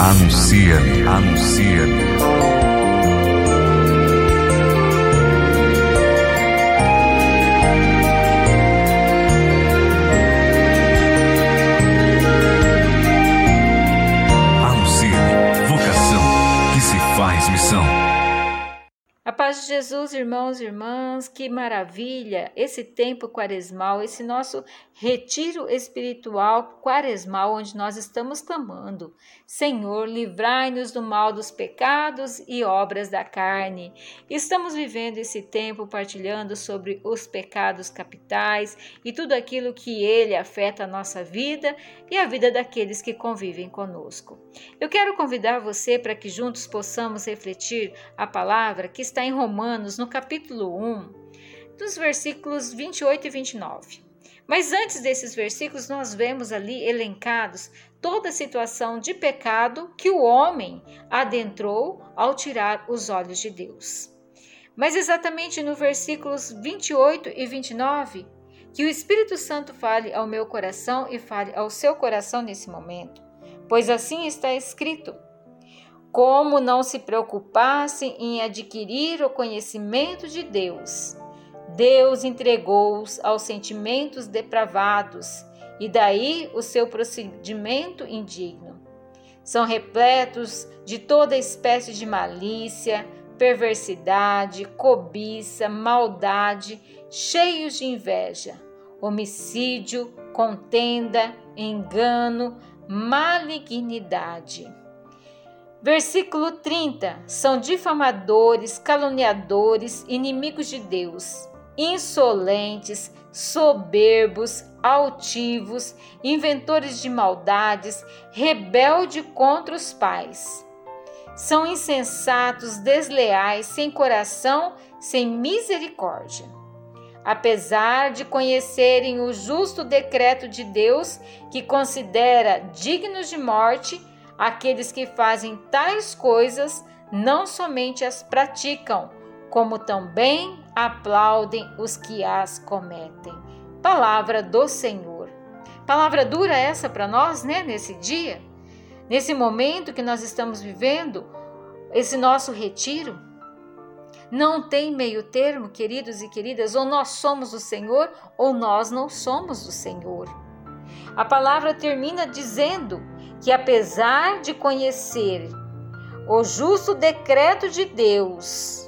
Anuncia-me, anuncia-me. Anuncia-me, vocação que se faz missão. A paz de Jesus, irmãos e irmãs, que maravilha esse tempo quaresmal, esse nosso retiro espiritual quaresmal, onde nós estamos clamando: Senhor, livrai-nos do mal dos pecados e obras da carne. Estamos vivendo esse tempo partilhando sobre os pecados capitais e tudo aquilo que ele afeta a nossa vida e a vida daqueles que convivem conosco. Eu quero convidar você para que juntos possamos refletir a palavra que está em Romanos, no capítulo 1, dos versículos 28 e 29. Mas antes desses versículos, nós vemos ali elencados toda a situação de pecado que o homem adentrou ao tirar os olhos de Deus. Mas exatamente no versículos 28 e 29, que o Espírito Santo fale ao meu coração e fale ao seu coração nesse momento, pois assim está escrito: como não se preocupasse em adquirir o conhecimento de Deus. Deus entregou-os aos sentimentos depravados, e daí o seu procedimento indigno. São repletos de toda espécie de malícia, perversidade, cobiça, maldade, cheios de inveja, homicídio, contenda, engano, malignidade. Versículo 30: São difamadores, caluniadores, inimigos de Deus, insolentes, soberbos, altivos, inventores de maldades, rebelde contra os pais. São insensatos, desleais, sem coração, sem misericórdia. Apesar de conhecerem o justo decreto de Deus, que considera dignos de morte Aqueles que fazem tais coisas não somente as praticam, como também aplaudem os que as cometem. Palavra do Senhor. Palavra dura essa para nós, né, nesse dia, nesse momento que nós estamos vivendo, esse nosso retiro. Não tem meio termo, queridos e queridas, ou nós somos do Senhor ou nós não somos do Senhor. A palavra termina dizendo que, apesar de conhecer o justo decreto de Deus,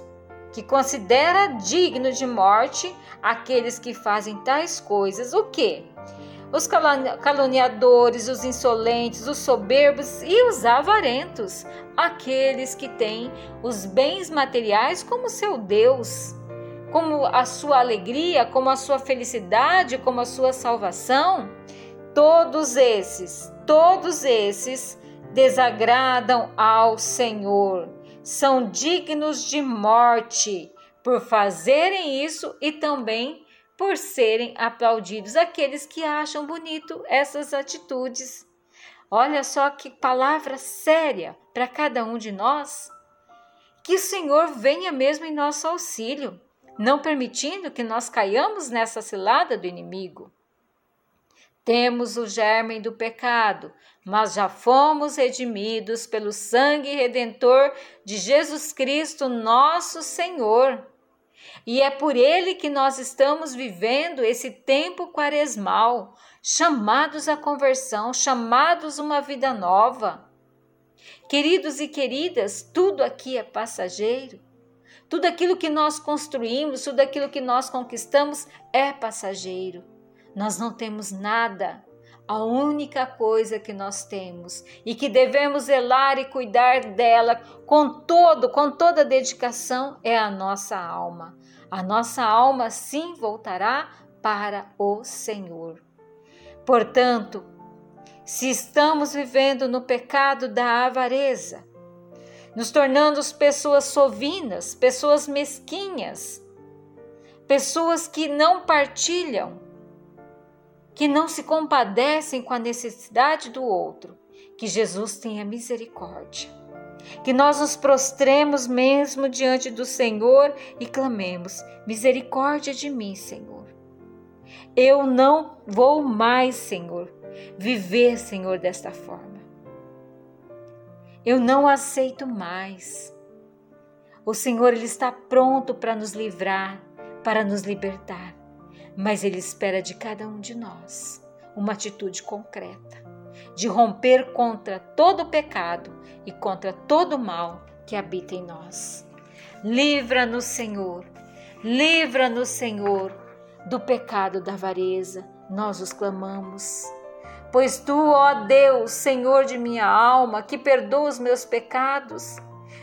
que considera digno de morte aqueles que fazem tais coisas, o que? Os caluniadores, os insolentes, os soberbos e os avarentos, aqueles que têm os bens materiais como seu Deus, como a sua alegria, como a sua felicidade, como a sua salvação. Todos esses, todos esses desagradam ao Senhor, são dignos de morte por fazerem isso e também por serem aplaudidos aqueles que acham bonito essas atitudes. Olha só que palavra séria para cada um de nós. Que o Senhor venha mesmo em nosso auxílio, não permitindo que nós caiamos nessa cilada do inimigo. Temos o germe do pecado, mas já fomos redimidos pelo sangue redentor de Jesus Cristo, nosso Senhor. E é por ele que nós estamos vivendo esse tempo quaresmal, chamados à conversão, chamados uma vida nova. Queridos e queridas, tudo aqui é passageiro. Tudo aquilo que nós construímos, tudo aquilo que nós conquistamos é passageiro. Nós não temos nada. A única coisa que nós temos e que devemos zelar e cuidar dela com todo, com toda dedicação é a nossa alma. A nossa alma sim voltará para o Senhor. Portanto, se estamos vivendo no pecado da avareza, nos tornando pessoas sovinas, pessoas mesquinhas, pessoas que não partilham que não se compadecem com a necessidade do outro, que Jesus tenha misericórdia. Que nós nos prostremos mesmo diante do Senhor e clamemos: misericórdia de mim, Senhor. Eu não vou mais, Senhor, viver, Senhor, desta forma. Eu não aceito mais. O Senhor ele está pronto para nos livrar, para nos libertar, mas ele espera de cada um de nós uma atitude concreta, de romper contra todo o pecado e contra todo o mal que habita em nós. Livra-nos, Senhor, livra-nos, Senhor, do pecado da avareza, nós os clamamos. Pois tu, ó Deus, Senhor de minha alma, que perdoa os meus pecados,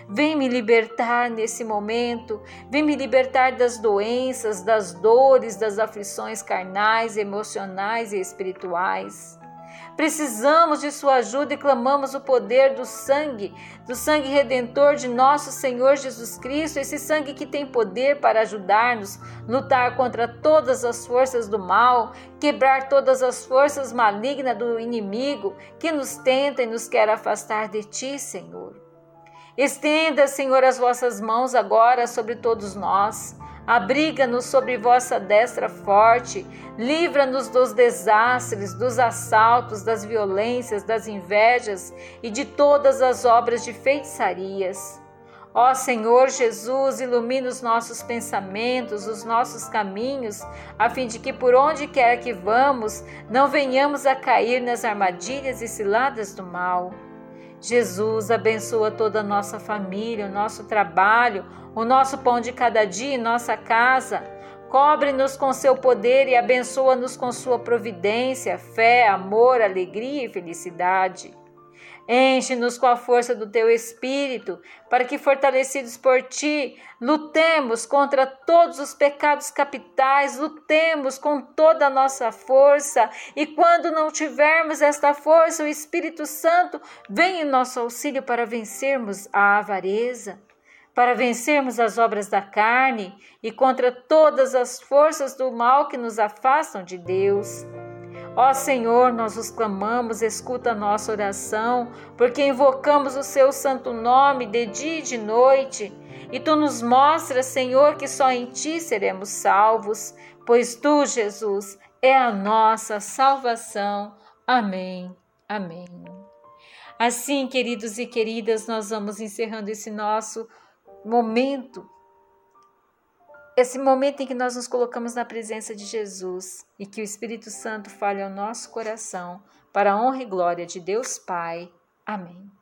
vem me libertar nesse momento, vem me libertar das doenças, das dores, das aflições carnais, emocionais e espirituais. Precisamos de Sua ajuda e clamamos o poder do sangue, do sangue redentor de nosso Senhor Jesus Cristo, esse sangue que tem poder para ajudar-nos, lutar contra todas as forças do mal, quebrar todas as forças malignas do inimigo que nos tenta e nos quer afastar de Ti, Senhor. Estenda, Senhor, as vossas mãos agora sobre todos nós. Abriga-nos sobre vossa destra forte, livra-nos dos desastres, dos assaltos, das violências, das invejas e de todas as obras de feitiçarias. Ó Senhor Jesus, ilumina os nossos pensamentos, os nossos caminhos, a fim de que por onde quer que vamos, não venhamos a cair nas armadilhas e ciladas do mal. Jesus abençoa toda a nossa família, o nosso trabalho, o nosso pão de cada dia em nossa casa. Cobre-nos com seu poder e abençoa-nos com sua providência, fé, amor, alegria e felicidade. Enche-nos com a força do teu espírito, para que, fortalecidos por ti, lutemos contra todos os pecados capitais, lutemos com toda a nossa força, e quando não tivermos esta força, o Espírito Santo vem em nosso auxílio para vencermos a avareza, para vencermos as obras da carne e contra todas as forças do mal que nos afastam de Deus. Ó Senhor, nós os clamamos, escuta a nossa oração, porque invocamos o seu santo nome de dia e de noite. E tu nos mostras, Senhor, que só em ti seremos salvos, pois tu, Jesus, é a nossa salvação. Amém. Amém. Assim, queridos e queridas, nós vamos encerrando esse nosso momento esse momento em que nós nos colocamos na presença de Jesus e que o Espírito Santo fale ao nosso coração, para a honra e glória de Deus Pai. Amém.